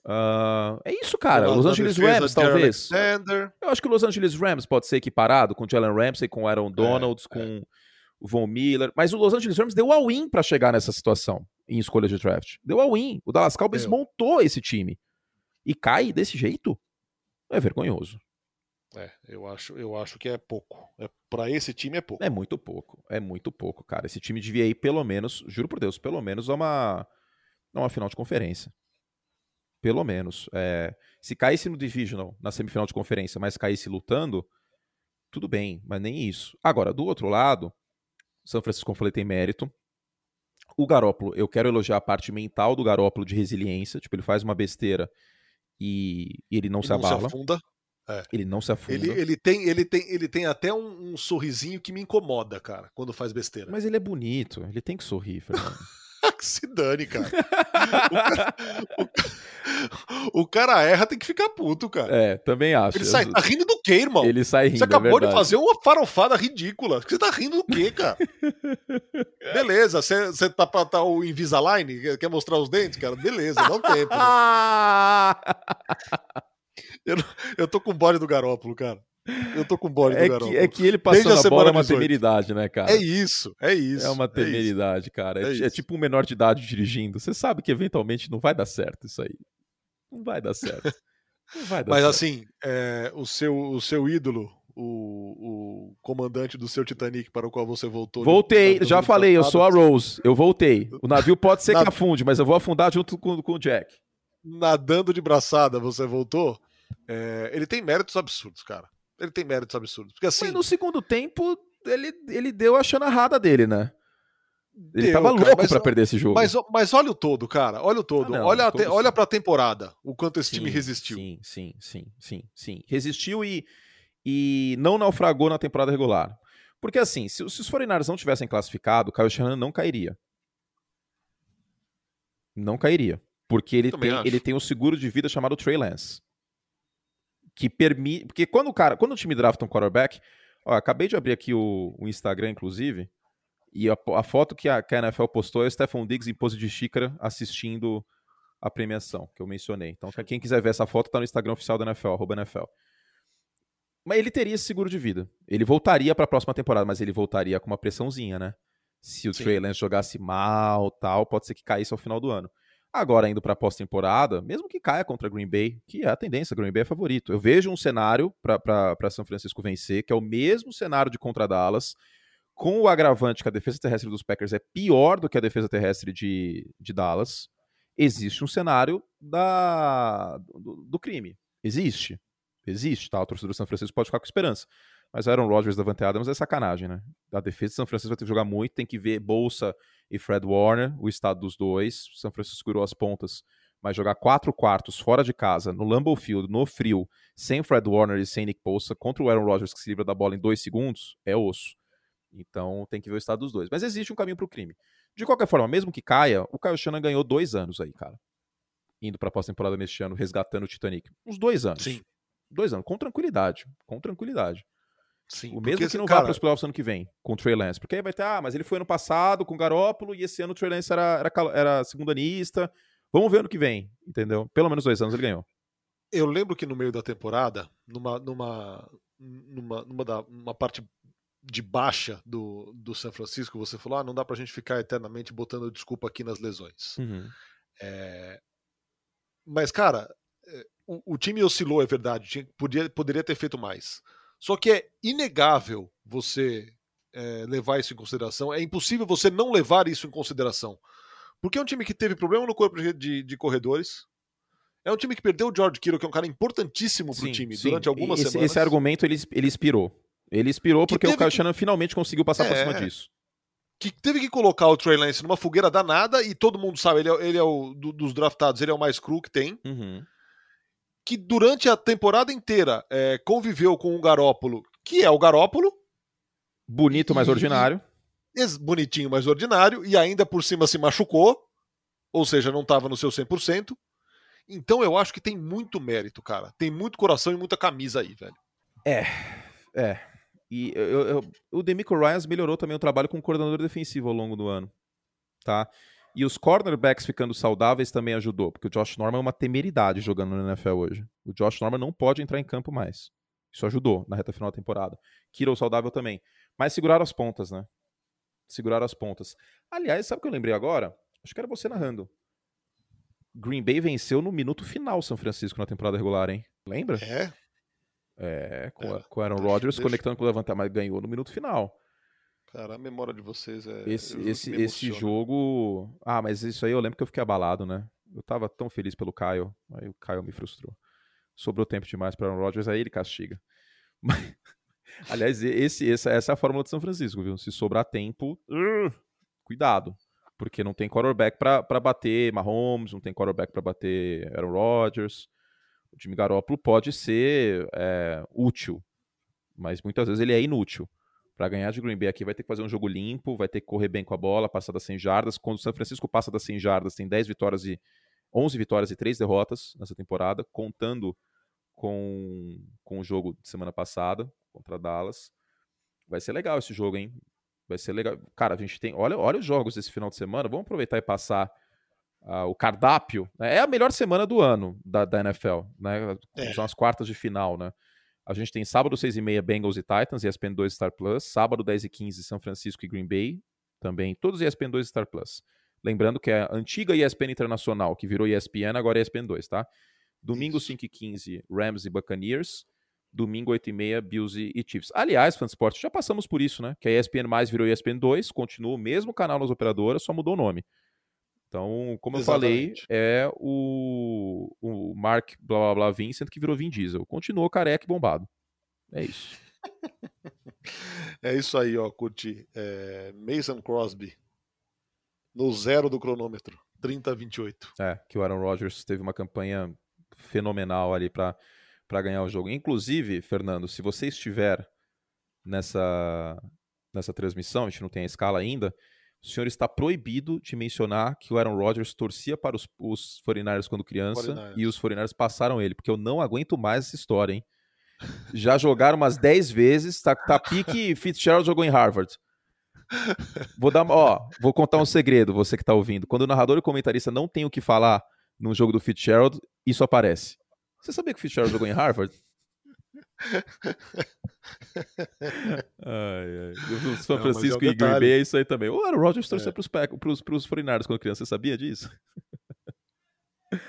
S2: Uh, é isso, cara. Los Angeles Rams, talvez.
S1: Alexander.
S2: Eu acho que o Los Angeles Rams pode ser equiparado com o Jalen Ramsey, com o Aaron é, Donalds, é, com é. o Von Miller. Mas o Los Angeles Rams deu all-in para chegar nessa situação em escolha de draft. Deu all-in. O Dallas Cowboys deu. montou esse time. E cai desse jeito? É vergonhoso.
S1: É, eu acho, eu acho que é pouco. É, para esse time é pouco.
S2: É muito pouco. É muito pouco, cara. Esse time devia ir pelo menos, juro por Deus, pelo menos a uma, a uma final de conferência. Pelo menos. É, se caísse no Divisional, na semifinal de conferência, mas caísse lutando, tudo bem, mas nem isso. Agora, do outro lado, São Francisco, falei, tem mérito. O Garópolo, eu quero elogiar a parte mental do Garópolo de resiliência. Tipo, ele faz uma besteira e, e ele não e se não abala. Se
S1: afunda.
S2: É. Ele não se afunda.
S1: Ele, ele, tem, ele, tem, ele tem até um, um, sorrisinho que me incomoda, cara, quando faz besteira.
S2: Mas ele é bonito, ele tem que sorrir, Fernando. (laughs)
S1: que (laughs) se dane, cara. o, cara o, o, cara erra, tem que ficar puto, cara.
S2: É, também acho.
S1: Ele sai, tá rindo do quê, irmão?
S2: Ele sai rindo. Você
S1: é acabou
S2: é
S1: de fazer uma farofada ridícula. Você tá rindo do quê, cara? (laughs) Beleza, você tá pra tá o Invisalign? Quer mostrar os dentes, cara? Beleza, dá um tempo. Né? (laughs) Eu, eu tô com o bode do Garópolo, cara. Eu tô com bode
S2: é
S1: do.
S2: Que, é que ele passando a, a bola é uma temeridade, né, cara?
S1: É isso, é isso.
S2: É uma temeridade, é cara. É, é, é tipo um menor de idade dirigindo. Você sabe que eventualmente não vai dar certo isso aí. Não vai dar certo. (laughs) Não vai dar
S1: Mas
S2: certo.
S1: assim, é, o, seu, o seu ídolo, o, o, comandante do seu Titanic para o qual você voltou.
S2: Voltei, já falei, eu sou a Rose. Eu voltei. O navio pode ser que afunde, mas eu vou afundar junto com, com o Jack.
S1: Nadando de braçada, você voltou? É, ele tem méritos absurdos, cara. Ele tem méritos absurdos. Porque assim. Mas
S2: no segundo tempo, ele, ele deu a chanarrada dele, né? Ele deu, tava cara, louco mas, pra perder esse jogo.
S1: Mas, mas olha o todo, cara. Olha o todo. Ah, não, olha, todo te, olha pra temporada. O quanto esse sim, time resistiu.
S2: Sim, sim, sim, sim, sim. Resistiu e, e não naufragou na temporada regular. Porque assim, se, se os 49 não tivessem classificado, o Kyle Shanahan não cairia. Não cairia. Porque ele tem, ele tem um seguro de vida chamado Trey Lance que permite. Porque quando o cara, quando o time drafta um quarterback, ó, acabei de abrir aqui o, o Instagram, inclusive. E a, a foto que a, que a NFL postou é o Stephon Diggs em pose de xícara assistindo a premiação, que eu mencionei. Então, quem quiser ver essa foto, tá no Instagram oficial da NFL, arroba NFL. Mas ele teria esse seguro de vida. Ele voltaria para a próxima temporada, mas ele voltaria com uma pressãozinha, né? Se o Sim. Trey Lance jogasse mal, tal, pode ser que caísse ao final do ano. Agora, indo para a pós-temporada, mesmo que caia contra Green Bay, que é a tendência, Green Bay é favorito. Eu vejo um cenário para São Francisco vencer, que é o mesmo cenário de contra Dallas, com o agravante que a defesa terrestre dos Packers é pior do que a defesa terrestre de, de Dallas. Existe um cenário da, do, do crime. Existe. Existe, tá? O torcedor do São Francisco pode ficar com esperança. Mas Aaron Rodgers da Davante Adams é sacanagem, né? A defesa de São Francisco vai ter que jogar muito, tem que ver Bolsa e Fred Warner, o estado dos dois. São Francisco segurou as pontas, mas jogar quatro quartos fora de casa, no Lambeau Field, no frio, sem Fred Warner e sem Nick Bolsa, contra o Aaron Rodgers que se livra da bola em dois segundos, é osso. Então tem que ver o estado dos dois. Mas existe um caminho para o crime. De qualquer forma, mesmo que caia, o Kyle Shannon ganhou dois anos aí, cara. Indo para a pós-temporada neste ano, resgatando o Titanic. Uns dois anos. Sim. Dois anos, com tranquilidade. Com tranquilidade. Sim, o mesmo que não cara... vá para os playoffs ano que vem, com o Trey Lance. Porque aí vai ter, ah, mas ele foi ano passado com o Garópolo e esse ano o Trey Lance era, era, era segundanista. Vamos ver ano que vem, entendeu? Pelo menos dois anos ele ganhou.
S1: Eu lembro que no meio da temporada, numa, numa, numa, numa da, parte de baixa do, do San Francisco, você falou: ah, não dá pra gente ficar eternamente botando desculpa aqui nas lesões. Uhum. É... Mas, cara, é, o, o, time oscilou, é verdade, tinha, podia, poderia ter feito mais. Só que é inegável você é, levar isso em consideração. É impossível você não levar isso em consideração. Porque é um time que teve problema no corpo de, de corredores. É um time que perdeu o George Kittle, que é um cara importantíssimo para o time sim. durante algumas
S2: esse,
S1: semanas.
S2: Esse argumento ele, ele inspirou. Ele inspirou porque o Kyle Shannon finalmente conseguiu passar é, por cima disso.
S1: Que teve que colocar o Trey Lance numa fogueira danada e todo mundo sabe, ele é, ele é o do, dos draftados, ele é o mais cru que tem. Uhum que durante a temporada inteira é, conviveu com um Garópolo, que é o Garópolo.
S2: Bonito, mas ordinário.
S1: Bonitinho, mas ordinário, e ainda por cima se machucou, ou seja, não estava no seu 100%. Então eu acho que tem muito mérito, cara. Tem muito coração e muita camisa aí, velho.
S2: É, é. E eu, eu, o Demico Ryans melhorou também o trabalho com o coordenador defensivo ao longo do ano, tá? E os cornerbacks ficando saudáveis também ajudou, porque o Josh Norman é uma temeridade jogando no NFL hoje. O Josh Norman não pode entrar em campo mais. Isso ajudou na reta final da temporada. Kiro saudável também. Mas seguraram as pontas, né? Seguraram as pontas. Aliás, sabe o que eu lembrei agora? Acho que era você narrando. Green Bay venceu no minuto final São Francisco na temporada regular, hein? Lembra?
S1: É.
S2: É, com, é. com Aaron Rodgers deixa... conectando com o levantar, mas ganhou no minuto final.
S1: Cara, a memória de vocês é.
S2: Esse, esse, esse jogo. Ah, mas isso aí eu lembro que eu fiquei abalado, né? Eu tava tão feliz pelo Caio, aí o Caio me frustrou. Sobrou tempo demais para Aaron Rodgers, aí ele castiga. Mas... (laughs) Aliás, esse, essa, essa é a fórmula de São Francisco, viu? Se sobrar tempo, uh, cuidado. Porque não tem quarterback para bater Mahomes, não tem quarterback para bater Aaron Rodgers. O Jimmy Garoppolo pode ser é, útil, mas muitas vezes ele é inútil. Para ganhar de Green Bay aqui vai ter que fazer um jogo limpo, vai ter que correr bem com a bola, passar das 100 jardas. Quando o São Francisco passa das 100 jardas, tem 10 vitórias e 11 vitórias e 3 derrotas nessa temporada, contando com, com o jogo de semana passada contra Dallas. Vai ser legal esse jogo, hein? Vai ser legal. Cara, a gente tem. Olha, olha os jogos desse final de semana. Vamos aproveitar e passar uh, o cardápio. Né? É a melhor semana do ano da, da NFL, né? É. São as quartas de final, né? A gente tem sábado 6 e meia Bengals e Titans, ESPN 2 Star Plus. Sábado 10 e 15 São Francisco e Green Bay, também. Todos ESPN 2 Star Plus. Lembrando que é a antiga ESPN Internacional, que virou ESPN, agora é ESPN 2, tá? Domingo 5 e 15 Rams e Buccaneers. Domingo 8 e meia Bills e Chiefs. Aliás, Fansport, já passamos por isso, né? Que a ESPN mais virou ESPN 2, continua o mesmo canal nas operadoras, só mudou o nome. Então, como Exatamente. eu falei, é o, o Mark blá blá blá Vincent que virou Vin Diesel. Continuou careca e bombado. É isso.
S1: é isso aí, ó, Curti. É, Mason Crosby no zero do cronômetro, 30 a 28.
S2: É, que o Aaron Rodgers teve uma campanha fenomenal ali para ganhar o jogo. Inclusive, Fernando, se você estiver nessa, nessa transmissão, a gente não tem a escala ainda, o senhor está proibido de mencionar que o Aaron Rodgers torcia para os, os 49ers quando criança 49ers. e os 49ers passaram ele, porque eu não aguento mais essa história, hein? Já jogaram umas 10 vezes, tá, tá pique Fitzgerald jogou em Harvard. Vou dar, ó, vou contar um segredo, você que tá ouvindo. Quando o narrador e o comentarista não tem o que falar num jogo do Fitzgerald, isso aparece. Você sabia que o Fitzgerald jogou em Harvard? (laughs) ai, ai. O São Francisco não, é um e Green Bay é isso aí também. O Aaron Rodgers torceu é. pros, pros, pros 49 quando criança. Você sabia disso? (laughs)
S1: ai,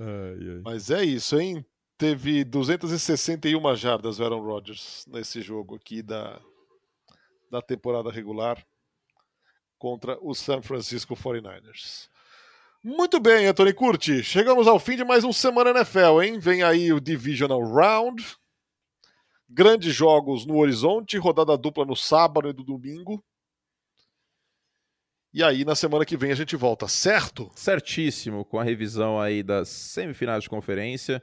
S1: ai. Mas é isso, hein? Teve 261 jardas o Aaron Rodgers nesse jogo aqui da, da temporada regular contra o San Francisco 49ers. Muito bem, Anthony Curti. Chegamos ao fim de mais um Semana NFL, hein? Vem aí o Divisional Round. Grandes jogos no horizonte, rodada dupla no sábado e no domingo. E aí, na semana que vem, a gente volta, certo?
S2: Certíssimo, com a revisão aí das semifinais de conferência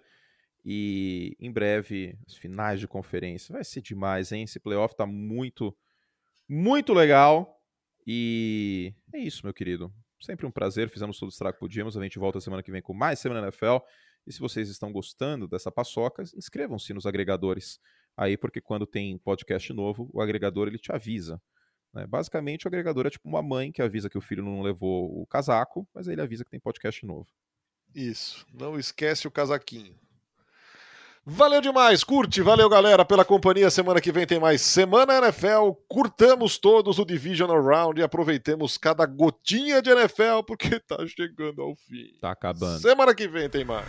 S2: e em breve as finais de conferência. Vai ser demais, hein? Esse playoff tá muito, muito legal. E é isso, meu querido. Sempre um prazer, fizemos todo o que podíamos. A gente volta semana que vem com mais Semana NFL. E se vocês estão gostando dessa paçoca, inscrevam-se nos agregadores aí, porque quando tem podcast novo, o agregador ele te avisa. Né? Basicamente, o agregador é tipo uma mãe que avisa que o filho não levou o casaco, mas ele avisa que tem podcast novo.
S1: Isso, não esquece o casaquinho. Valeu demais, curte, valeu galera pela companhia. Semana que vem tem mais Semana NFL. Curtamos todos o Divisional Round e aproveitemos cada gotinha de NFL porque tá chegando ao fim.
S2: Tá acabando.
S1: Semana que vem tem mais.